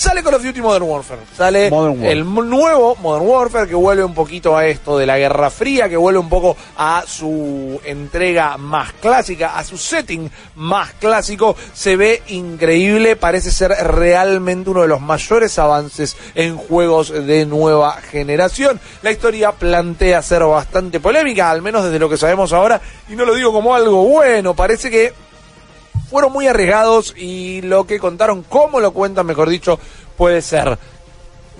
Sale Call of Duty Modern Warfare. Sale Modern el nuevo Modern Warfare que vuelve un poquito a esto de la Guerra Fría, que vuelve un poco a su entrega más clásica, a su setting más clásico. Se ve increíble, parece ser realmente uno de los mayores avances en juegos de nueva generación. La historia plantea ser bastante polémica, al menos desde lo que sabemos ahora, y no lo digo como algo bueno, parece que fueron muy arriesgados y lo que contaron, cómo lo cuentan, mejor dicho, puede ser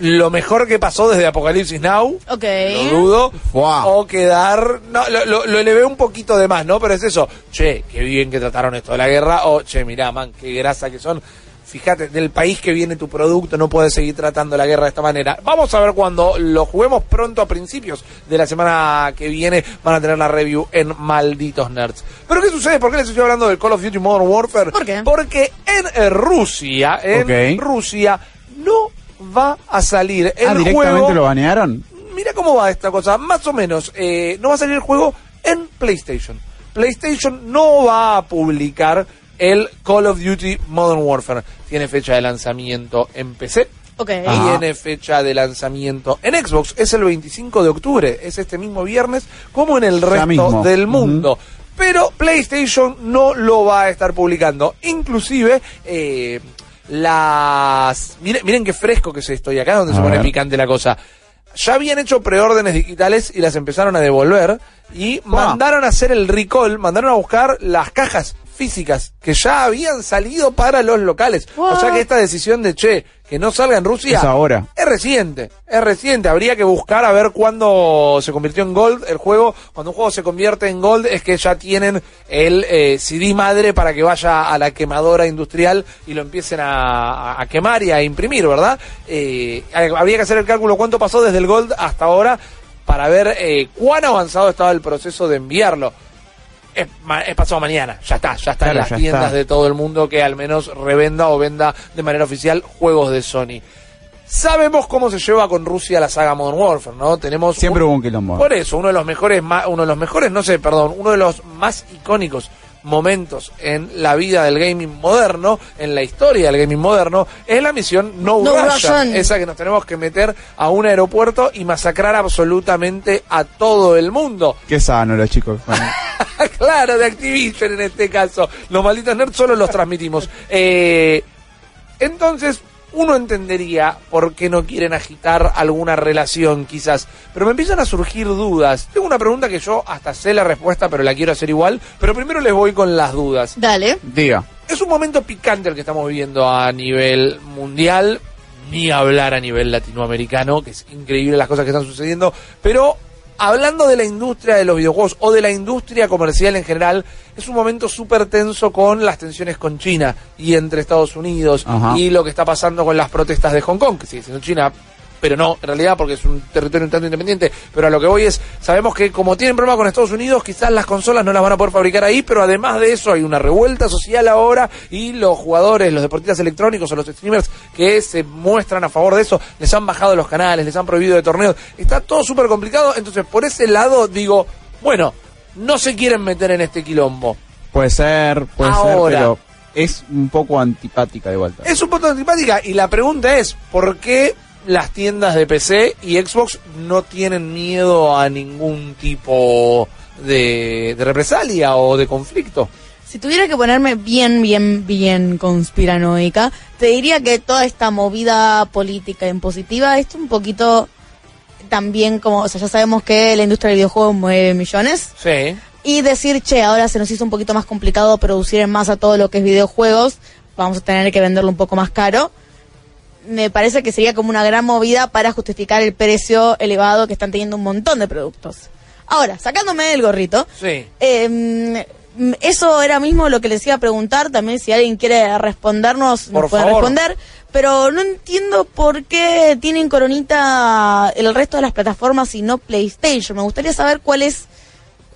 lo mejor que pasó desde Apocalipsis Now. Ok. Lo dudo. O quedar. No, lo, lo, lo elevé un poquito de más, ¿no? Pero es eso. Che, qué bien que trataron esto de la guerra. O, che, mirá, man, qué grasa que son. Fíjate, del país que viene tu producto, no puedes seguir tratando la guerra de esta manera. Vamos a ver cuando lo juguemos pronto a principios de la semana que viene. Van a tener la review en Malditos Nerds. Pero ¿qué sucede? ¿Por qué les estoy hablando del Call of Duty Modern Warfare? ¿Por qué? Porque en eh, Rusia, en Ok. Rusia, no va a salir el ah, directamente juego. lo banearon. Mira cómo va esta cosa, más o menos. eh, no va a salir el juego en PlayStation. PlayStation no va a publicar el Call of Duty Modern Warfare. Tiene fecha de lanzamiento en PC. Ok. Ajá. Tiene fecha de lanzamiento en Xbox. Es el 25 de octubre. Es este mismo viernes, como en el resto del mundo. Pero PlayStation no lo va a estar publicando. Inclusive, eh, las... Miren, miren qué fresco que es esto. Y acá es donde A se pone ver. picante la cosa. Ya habían hecho preórdenes digitales y las empezaron a devolver. Y mandaron a hacer el recall, mandaron a buscar las cajas físicas que ya habían salido para los locales. O sea que esta decisión de, che, que no salga en Rusia... Es ahora. Es reciente, es reciente. Habría que buscar a ver cuándo se convirtió en Gold el juego. Cuando un juego se convierte en Gold es que ya tienen el eh, CD madre para que vaya a la quemadora industrial y lo empiecen a, a- a quemar y a imprimir, ¿verdad? Eh, habría que hacer el cálculo cuánto pasó desde el Gold hasta ahora para ver eh, cuán avanzado estaba el proceso de enviarlo. Es, es pasado mañana, ya está, ya está en las tiendas está. de todo el mundo que al menos revenda o venda de manera oficial juegos de Sony. Sabemos cómo se lleva con Rusia la saga Modern Warfare, ¿no? Tenemos Siempre un- hubo un quilombo. Por eso, uno de los mejores, uno de los mejores, no sé, perdón, uno de los más icónicos momentos en la vida del gaming moderno, en la historia del gaming moderno, es la misión No, No Russian, Russian. esa que nos tenemos que meter a un aeropuerto y masacrar absolutamente a todo el mundo. Qué sano los chicos. Bueno, claro, de Activision en este caso. Los malditos nerds solo los transmitimos. Eh, entonces, uno entendería por qué no quieren agitar alguna relación, quizás. Pero me empiezan a surgir dudas. Tengo una pregunta que yo hasta sé la respuesta, pero la quiero hacer igual. Pero primero les voy con las dudas. Dale. diga. Es un momento picante el que estamos viviendo a nivel mundial, ni hablar a nivel latinoamericano, que es increíble las cosas que están sucediendo, pero hablando de la industria de los videojuegos o de la industria comercial en general, es un momento súper tenso con las tensiones con China y entre Estados Unidos Ajá. y lo que está pasando con las protestas de Hong Kong, que sigue siendo China. Pero no, en realidad porque es un territorio un tanto independiente. Pero a lo que voy es, sabemos que como tienen problema con Estados Unidos, quizás las consolas no las van a poder fabricar ahí, pero además de eso hay una revuelta social ahora y los jugadores, los deportistas electrónicos o los streamers que se muestran a favor de eso, les han bajado los canales, les han prohibido de torneos. Está todo súper complicado, entonces por ese lado digo, bueno, no se quieren meter en este quilombo. Puede ser, puede Ahora. ser, pero es un poco antipática de vuelta. Es un poco antipática y la pregunta es, ¿por qué las tiendas de PC y Xbox no tienen miedo a ningún tipo de, de represalia o de conflicto? Si tuviera que ponerme bien, bien, bien conspiranoica, te diría que toda esta movida política impositiva es un poquito también como, o sea, ya sabemos que la industria del videojuego mueve millones. Sí. Y decir, che, ahora se nos hizo un poquito más complicado producir en masa todo lo que es videojuegos, vamos a tener que venderlo un poco más caro. Me parece que sería como una gran movida para justificar el precio elevado que están teniendo un montón de productos. Ahora, sacándome del gorrito, Sí. eh, eso era mismo lo que les iba a preguntar. También, si alguien quiere respondernos, Por nos puede responder. pero no entiendo por qué tienen coronita el resto de las plataformas y no PlayStation. Me gustaría saber cuál es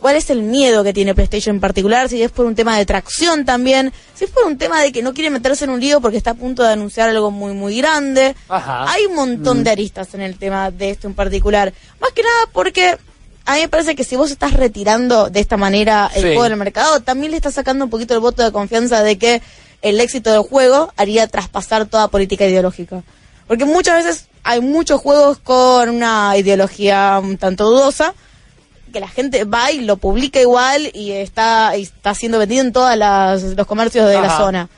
cuál es el miedo que tiene PlayStation en particular, si es por un tema de tracción también, si es por un tema de que no quiere meterse en un lío porque está a punto de anunciar algo muy muy grande. Ajá. Hay un montón de aristas en el tema de esto en particular. Más que nada porque a mí me parece que si vos estás retirando de esta manera el Sí. juego del mercado, también le estás sacando un poquito el voto de confianza de que el éxito del juego haría traspasar toda política ideológica. Porque muchas veces hay muchos juegos con una ideología un tanto dudosa, que la gente va y lo publica igual y está, y está siendo vendido en todos los comercios de la zona.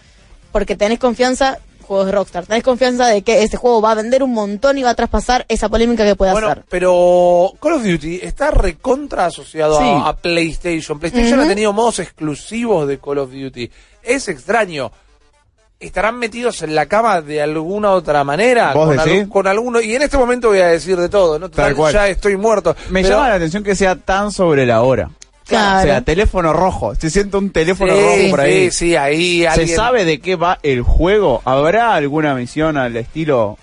Porque tenés confianza, juegos de Rockstar, tenés confianza de que este juego va a vender un montón y va a traspasar esa polémica que pueda Bueno, hacer. pero Call of Duty está recontra asociado Sí. a, a PlayStation. PlayStation ha tenido modos exclusivos de Call of Duty. Es extraño. ¿Estarán metidos en la cama de alguna otra manera? ¿Vos con, decís? algún- con alguno. Y en este momento voy a decir de todo, ¿no? Total, Tal cual. Ya estoy muerto. Me Pero- llama la atención que sea tan sobre la hora. Claro. O sea, teléfono rojo. Se siente un teléfono Sí, rojo por ahí. sí, sí, ahí ¿Se sabe de qué va el juego? ¿Habrá alguna misión al estilo?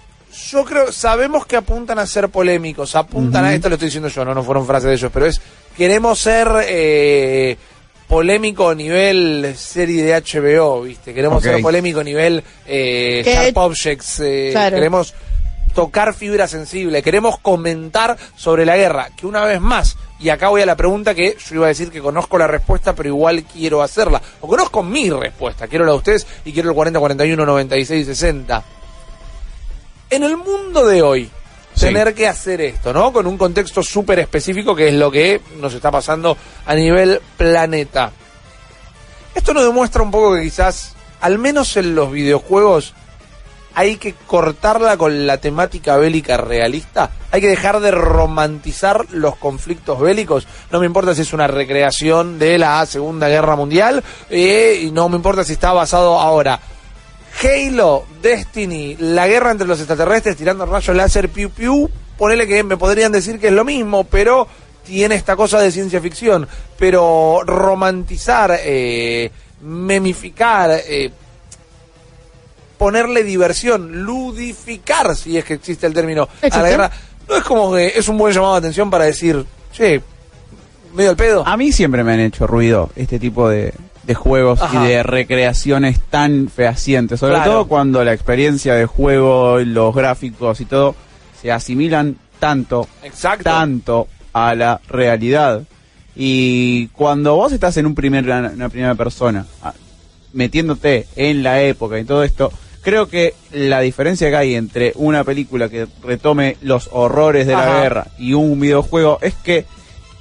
Yo creo, sabemos que apuntan a ser polémicos, apuntan a esto, lo estoy diciendo yo, no, no fueron frases de ellos, pero es, queremos ser eh, polémico a nivel serie de HBO, ¿viste? Queremos ser polémico a nivel eh, Sharp Objects, eh, Claro. queremos tocar fibra sensible, queremos comentar sobre la guerra, que una vez más, y acá voy a la pregunta que yo iba a decir que conozco la respuesta, pero igual quiero hacerla, o conozco mi respuesta, quiero la de ustedes y quiero el 40, 41, 96, 60 en el mundo de hoy, Tener que hacer esto, ¿no? Con un contexto súper específico que es lo que nos está pasando a nivel planeta. Esto nos demuestra un poco que quizás, al menos en los videojuegos, hay que cortarla con la temática bélica realista. Hay que dejar de romantizar los conflictos bélicos. No me importa si es una recreación de la Segunda Guerra Mundial eh, y no me importa si está basado ahora. Halo, Destiny, la guerra entre los extraterrestres tirando rayos láser, piu piu, ponele que me podrían decir que es lo mismo, pero tiene esta cosa de ciencia ficción. Pero romantizar, eh, memificar, eh, ponerle diversión, ludificar, si es que existe el término, a la guerra, no es como que es un buen llamado de atención para decir, che, medio el pedo. A mí siempre me han hecho ruido este tipo de, de juegos Ajá. y de recreaciones tan fehacientes. Sobre Claro. todo cuando la experiencia de juego, los gráficos y todo se asimilan tanto, Exacto. tanto a la realidad. Y cuando vos estás en un primer, una primera persona, metiéndote en la época y todo esto, creo que la diferencia que hay entre una película que retome los horrores de Ajá. la guerra y un videojuego es que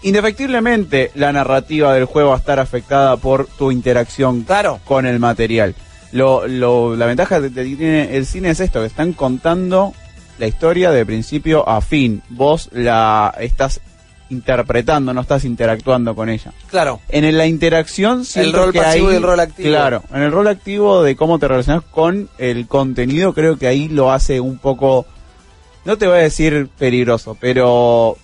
indefectiblemente la narrativa del juego va a estar afectada por tu interacción Claro. con el material. Lo, lo- la ventaja que tiene el cine es esto, que están contando la historia de principio a fin. Vos la estás interpretando, no estás interactuando con ella. Claro. En la interacción siento rol que pasivo ahí- y el rol activo. Claro, en el rol activo de cómo te relacionas con el contenido, creo que ahí lo hace un poco, no te voy a decir peligroso, pero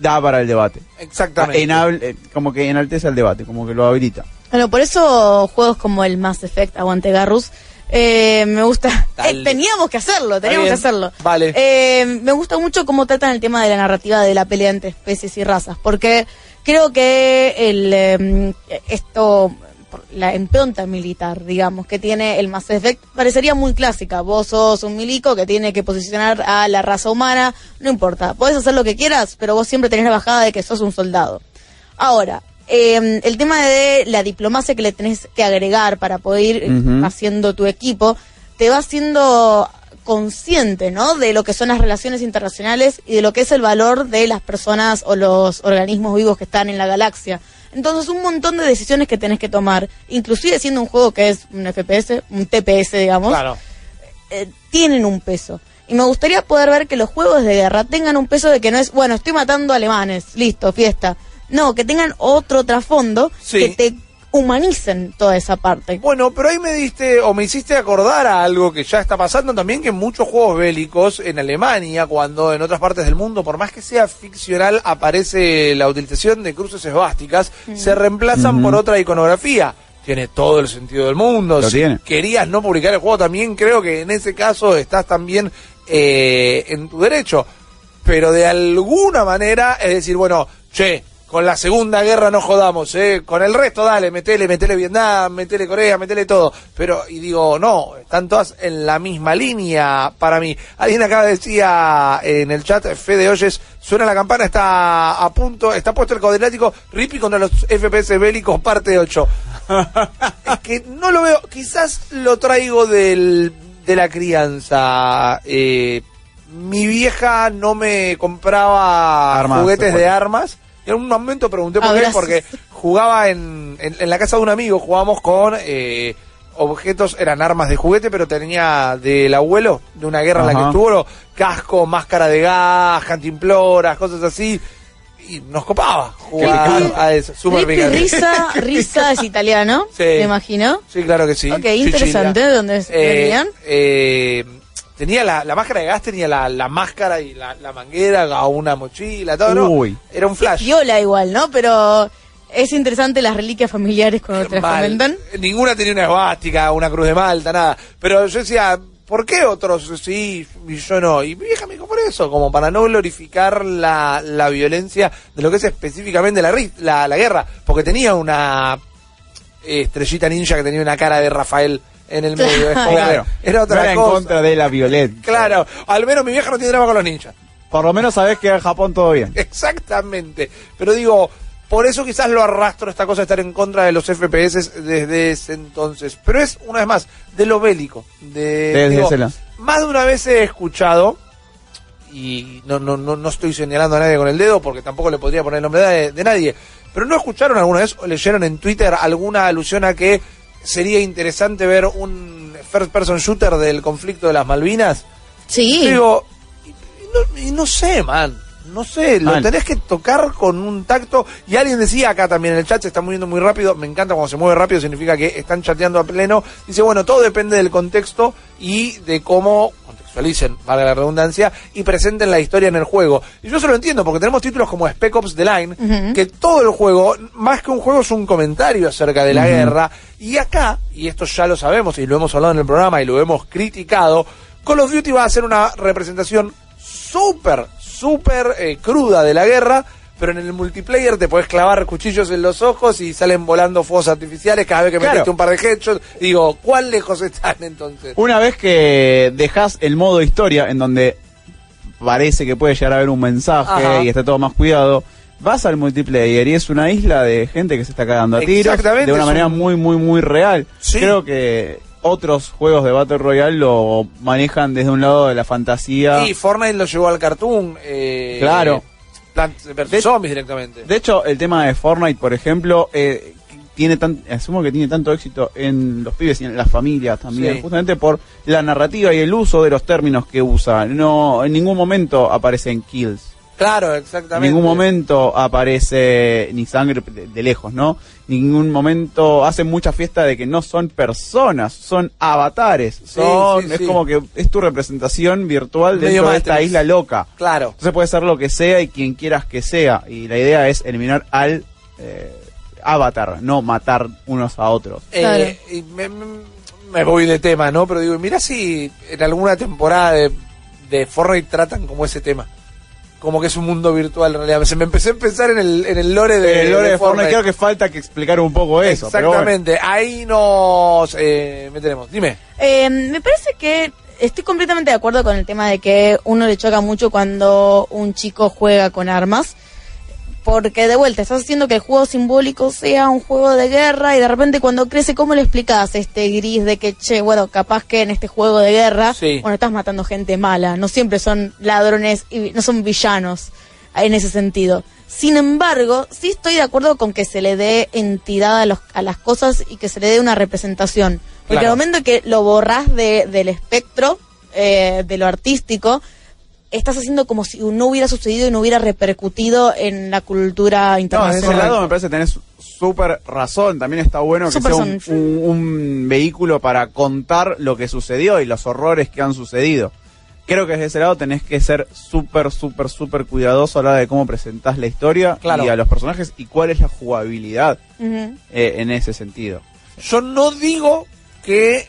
da para el debate. Exactamente. Enable- eh, como que enaltece el debate, como que lo habilita. Bueno, por eso juegos como el Mass Effect, Aguante Garrus, eh, me gusta. Eh, teníamos que hacerlo, teníamos que hacerlo. Vale. Eh, me gusta mucho cómo tratan el tema de la narrativa de la pelea entre especies y razas, porque creo que el eh, esto por la impronta militar, digamos, que tiene el Mass Effect parecería muy clásica. Vos sos un milico que tiene que posicionar a la raza humana, no importa, podés hacer lo que quieras, pero vos siempre tenés la bajada de que sos un soldado. Ahora, eh, el tema de la diplomacia que le tenés que agregar para poder ir haciendo tu equipo, te va haciendo consciente, ¿no? De lo que son las relaciones internacionales y de lo que es el valor de las personas o los organismos vivos que están en la galaxia. Entonces, un montón de decisiones que tenés que tomar, inclusive siendo un juego que es un FPS, un TPS, digamos, Claro. eh, tienen un peso. Y me gustaría poder ver que los juegos de guerra tengan un peso de que no es, bueno, estoy matando alemanes, listo, fiesta. No, que tengan otro trasfondo Sí. que te humanicen toda esa parte. Bueno, pero ahí me diste o me hiciste acordar a algo que ya está pasando también, que en muchos juegos bélicos en Alemania, cuando en otras partes del mundo, por más que sea ficcional, aparece la utilización de cruces esvásticas, se reemplazan por otra iconografía. tiene todo el sentido del mundo. Lo si tiene. querías no publicar el juego, también creo que en ese caso estás también eh, en tu derecho. Pero de alguna manera, es decir, bueno, che, con la Segunda Guerra no jodamos, ¿eh? Con el resto, dale, metele, metele Vietnam, metele Corea, metele todo. Pero, y digo, no, están todas en la misma línea para mí. Alguien acá decía en el chat, Fede Oyes, suena la campana, está a punto, está puesto el cuadriláttico, Rippy contra los FPS bélicos, parte 8. es que no lo veo, quizás lo traigo del, de la crianza. Eh, mi vieja no me compraba Armas, juguetes de armas. En un momento pregunté por Ah, qué, gracias. porque jugaba en, en, en la casa de un amigo, jugábamos con eh, objetos, eran armas de juguete, pero tenía del abuelo, de una guerra en la que Ajá. estuvo, casco, máscara de gas, cantimploras, cosas así. Y nos copaba jugar a eso. Risa, Risa es italiano, Sí. me imagino. Sí, claro que sí. Ok, interesante, ¿de dónde venían? eh, tenía la, la máscara de gas, tenía la, la máscara y la, la manguera, una mochila, todo, ¿no? Uy. Era un flash. Viola igual, ¿no? Pero es interesante las reliquias familiares cuando te las comentan. Ninguna tenía una esvástica, una cruz de Malta, nada. Pero yo decía, ¿por qué otros sí y yo no? Y mi vieja me dijo por eso, como para no glorificar la, la violencia de lo que es específicamente la, la, la guerra. Porque tenía una estrellita ninja que tenía una cara de Rafael en el medio. Es como que Claro. Era otra No era en contra de la violencia. Claro, al menos mi vieja no tiene drama con los ninjas. Por lo menos sabés que en Japón todo bien. Exactamente. Pero digo, por eso quizás lo arrastro esta cosa de estar en contra de los FPS desde ese entonces. Pero es, una vez más, de lo bélico. De, Desde digo, ese lado. más de una vez he escuchado, y no, no, no, no estoy señalando a nadie con el dedo porque tampoco le podría poner el nombre de, de nadie, pero ¿no escucharon alguna vez o leyeron en Twitter alguna alusión a que sería interesante ver un first person shooter del conflicto de las Malvinas? Sí. Digo, y, y no, y no sé, man. No sé, lo tenés que tocar con un tacto. Y alguien decía acá también en el chat, se está moviendo muy rápido. Me encanta cuando se mueve rápido, significa que están chateando a pleno. Dice, bueno, todo depende del contexto y de cómo contextualicen, valga la redundancia, y presenten la historia en el juego. Y yo se lo entiendo, porque tenemos títulos como Spec Ops The Line, que todo el juego, más que un juego, es un comentario acerca de la guerra. Y acá, y esto ya lo sabemos y lo hemos hablado en el programa y lo hemos criticado, Call of Duty va a ser una representación súper, súper eh, cruda de la guerra, pero en el multiplayer te puedes clavar cuchillos en los ojos y salen volando fuegos artificiales cada vez que Claro. metiste un par de headshots. Digo, ¿cuán lejos están entonces? Una vez que dejas el modo historia, en donde parece que puede llegar a haber un mensaje Ajá. y está todo más cuidado, vas al multiplayer y es una isla de gente que se está cagando a tiros de una manera un- muy, muy, muy real. Sí. Creo que otros juegos de Battle Royale lo manejan desde un lado de la fantasía. Y Fortnite lo llevó al cartoon. Eh, Claro. De- Zombies directamente. De hecho, el tema de Fortnite, por ejemplo, eh, tiene tan, asumo que tiene tanto éxito en los pibes y en las familias también, Sí. justamente por la narrativa y el uso de los términos que usa. No, en ningún momento aparecen kills. claro, En exactamente. ningún momento aparece ni sangre de, de lejos, ¿no? En ningún momento hacen mucha fiesta de que no son personas, son avatares. Son, sí, es sí. como que es tu representación virtual Medio dentro de esta isla loca. Claro. Entonces puede ser lo que sea y quien quieras que sea. Y la idea es eliminar al eh, avatar, no matar unos a otros. Claro. Eh, y me, me- me voy de tema, ¿no? Pero digo, mira si en alguna temporada de, de Fortnite tratan como ese tema. Como que es un mundo virtual en realidad. Se me empecé a pensar en el, en el lore de, el lore de de Fortnite creo que falta que explicar un poco eso. bueno. Exactamente. Ahí nos eh, meteremos. Dime. Eh, me parece que estoy completamente de acuerdo con el tema de que uno le choca mucho cuando un chico juega con armas. Porque de vuelta, estás haciendo que el juego simbólico sea un juego de guerra y de repente cuando crece, ¿cómo le explicas este gris de que, che, bueno, capaz que en este juego de guerra, Sí. bueno, estás matando gente mala, no siempre son ladrones y no son villanos en ese sentido. Sin embargo, sí estoy de acuerdo con que se le dé entidad a, los, a las cosas y que se le dé una representación. Porque Claro. al momento que lo borras de, del espectro eh, de lo artístico, estás haciendo como si no hubiera sucedido y no hubiera repercutido en la cultura No, de internacional. ese lado me parece que tenés súper razón. También está bueno que sea un, son- un- un vehículo para contar lo que sucedió y los horrores que han sucedido. Creo que desde ese lado tenés que ser súper, súper, súper cuidadoso a la hora de cómo presentás la historia Claro. y a los personajes y cuál es la jugabilidad eh, en ese sentido. Yo no digo que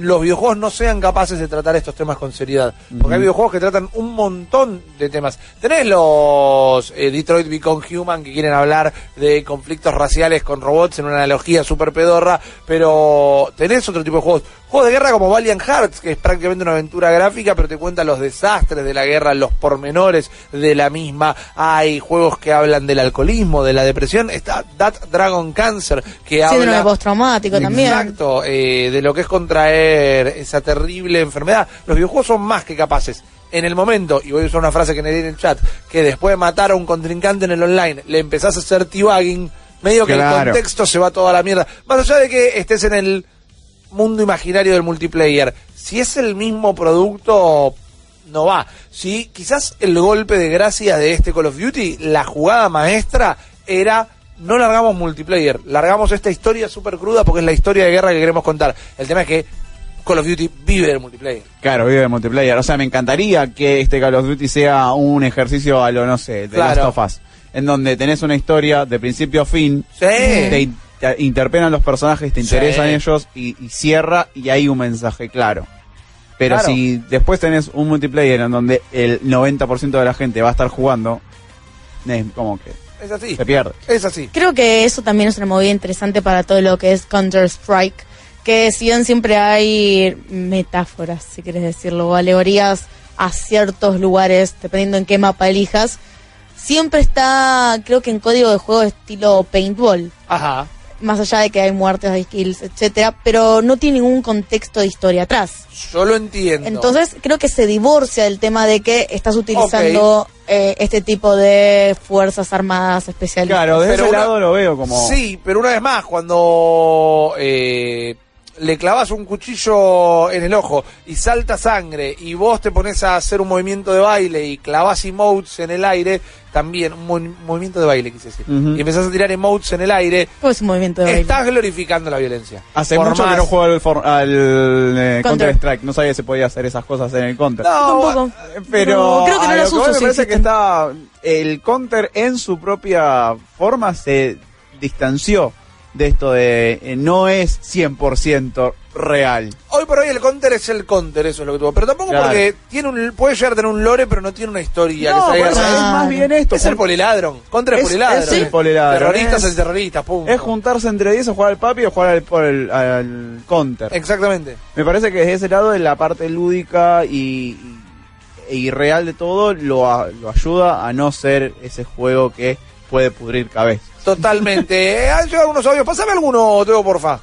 los videojuegos no sean capaces de tratar estos temas con seriedad. Porque hay videojuegos que tratan un montón de temas. Tenés los eh, Detroit Become Human que quieren hablar de conflictos raciales con robots en una analogía súper pedorra, pero tenés otro tipo de juegos. Juegos de guerra como Valiant Hearts, que es prácticamente una aventura gráfica, pero te cuenta los desastres de la guerra, los pormenores de la misma. Hay juegos que hablan del alcoholismo, de la depresión. Está That Dragon Cancer, que Síndrome habla... postraumático también. Exacto, eh, de lo que es contraer esa terrible enfermedad. Los videojuegos son más que capaces. En el momento, y voy a usar una frase que le di en el chat, que después de matar a un contrincante en el online, le empezás a hacer t-bagging, medio que el contexto se va toda la mierda. Más allá de que estés en el mundo imaginario del multiplayer, si es el mismo producto, no va. Si quizás el golpe de gracia de este Call of Duty, la jugada maestra era no largamos multiplayer, largamos esta historia súper cruda porque es la historia de guerra que queremos contar. El tema es que Call of Duty vive del multiplayer. Claro, vive de multiplayer. O sea, me encantaría que este Call of Duty sea un ejercicio a lo, no sé, de Claro. Last of Us. En donde tenés una historia de principio a fin. Sí. Te, in- te interpelan los personajes, te Sí. interesan ellos y, y cierra y hay un mensaje claro. Pero Claro. si después tenés un multiplayer en donde el 90% de la gente va a estar jugando, es como que Es así. se pierde. Es así. Creo que eso también es una movida interesante para todo lo que es Counter-Strike, que si bien siempre hay metáforas, si quieres decirlo, o alegorías a ciertos lugares, dependiendo en qué mapa elijas, siempre está, creo que en código de juego estilo paintball, Ajá. más allá de que hay muertes, hay kills, etcétera, pero no tiene ningún contexto de historia atrás. Yo lo entiendo. Entonces creo que se divorcia del tema de que estás utilizando eh, este tipo de fuerzas armadas especiales. Claro, de Pero ese una- lado lo veo como... Sí, pero una vez más, cuando eh, le clavas un cuchillo en el ojo y salta sangre y vos te pones a hacer un movimiento de baile y clavas emotes en el aire, también un mo- movimiento de baile, quise decir, y empezás a tirar emotes en el aire, Todo es un movimiento de baile. estás glorificando la violencia. Hace Por mucho más- que no juego al, for- al eh, Counter. Counter Strike, no sabía que se podía hacer esas cosas en el Counter. No, Tampoco. Pero No, creo que no las uso, me parece que está el counter en su propia forma se distanció de esto de eh, no es 100% real. Hoy por hoy el counter es el counter, eso es lo que tuvo. Pero tampoco Claro. porque tiene un, puede llegar a tener un lore, pero no tiene una historia. No, que haya- es más bien esto. Es el poliladron. Contra el Es- poliladron. es el poliladron, Terroristas es- el terrorista, pum. Es juntarse entre 10 o jugar al papi o jugar al, por el- al counter. Exactamente. Me parece que desde ese lado de la parte lúdica y, y- e irreal de todo lo, lo ayuda a no ser ese juego que puede pudrir cabeza. Totalmente. Eh, Han llegado algunos audios. Pásame alguno, Teo, porfa.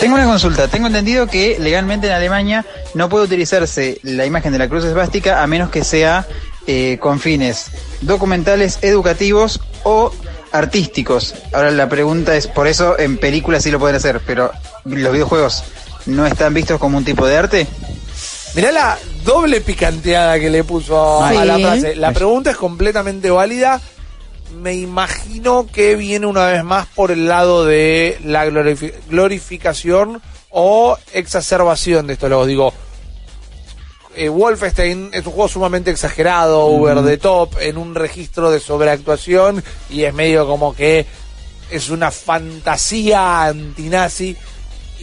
Tengo una consulta. Tengo entendido que legalmente en Alemania no puede utilizarse la imagen de la cruz esvástica a menos que sea eh, con fines documentales, educativos o artísticos. Ahora la pregunta es, por eso en películas sí lo pueden hacer, pero los videojuegos no están vistos como un tipo de arte. Mirá la doble picanteada que le puso a, Sí. a la frase. La pregunta es completamente válida. Me imagino que viene una vez más por el lado de la glorifi- glorificación o exacerbación de esto. Lo digo, eh, Wolfenstein es un juego sumamente exagerado, over the top, en un registro de sobreactuación y es medio como que es una fantasía antinazi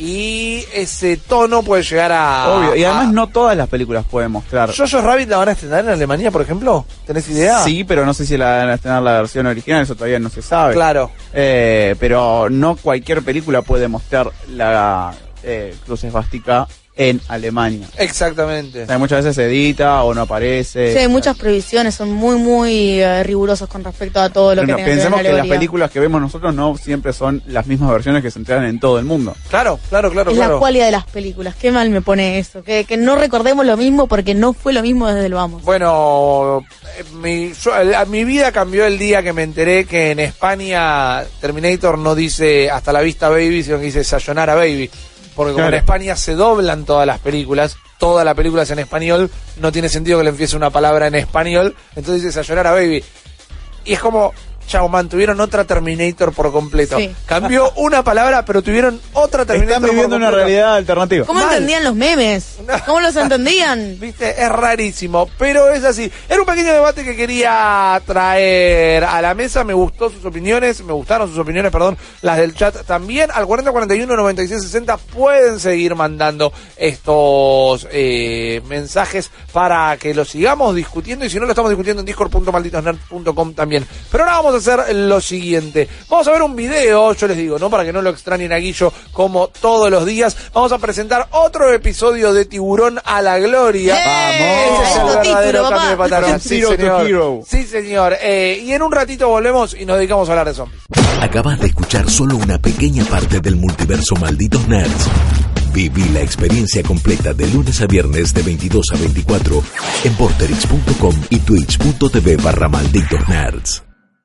y ese tono puede llegar a... Obvio. Y además a- no todas las películas pueden mostrar. ¿Jojo's Rabbit la van a estrenar en Alemania, por ejemplo? ¿Tenés idea? Sí, pero no sé si la van a estrenar la versión original, eso todavía no se sabe. Claro. Eh, pero no cualquier película puede mostrar la eh, cruz esvástica en Alemania. Exactamente. O sea, muchas veces se edita o no aparece. Sí, hay muchas prohibiciones, son muy, muy eh, rigurosos con respecto a todo lo que Pero tenga que ver pensemos que las películas que vemos nosotros no siempre son las mismas versiones que se entregan en todo el mundo. Claro, claro, claro, Es claro. la cualidad de las películas. Qué mal me pone eso. Que, que no recordemos lo mismo porque no fue lo mismo desde el vamos. Bueno, eh, mi, yo- a- mi vida cambió el día que me enteré que en España Terminator no dice hasta la vista baby, sino que dice sayonara baby. Porque como Claro. en España se doblan todas las películas, toda la película es en español, no tiene sentido que le empiece una palabra en español, entonces dice sayonara baby. Y es como, chao man, tuvieron otra Terminator por completo. Sí. Cambió una palabra, pero tuvieron otra Terminator Están por viviendo una realidad alternativa. ¿Cómo Mal. entendían los memes? ¿Cómo los entendían? Viste, es rarísimo, pero es así. Era un pequeño debate que quería traer a la mesa. Me gustó sus opiniones, me gustaron sus opiniones, perdón, las del chat también. Al 4041 96 60 pueden seguir mandando estos eh, mensajes para que los sigamos discutiendo. Y si no, lo estamos discutiendo en discord.malditosnerds.com también. Pero ahora vamos a hacer lo siguiente: vamos a ver un video, yo les digo, ¿no? Para que no lo extrañen a Guillo como todos los días. Vamos a presentar otro episodio de Tiburón a la Gloria. Ese es el Alto verdadero título, cambio de papá. patrón. From Sí, señor. Sí, señor. Eh, y en un ratito volvemos y nos dedicamos a hablar de zombies. Acabas de escuchar solo una pequeña parte del multiverso Malditos Nerds. Viví la experiencia completa de lunes a viernes de 22 a 24 en porterix.com y twitch.tv barra Malditos Nerds.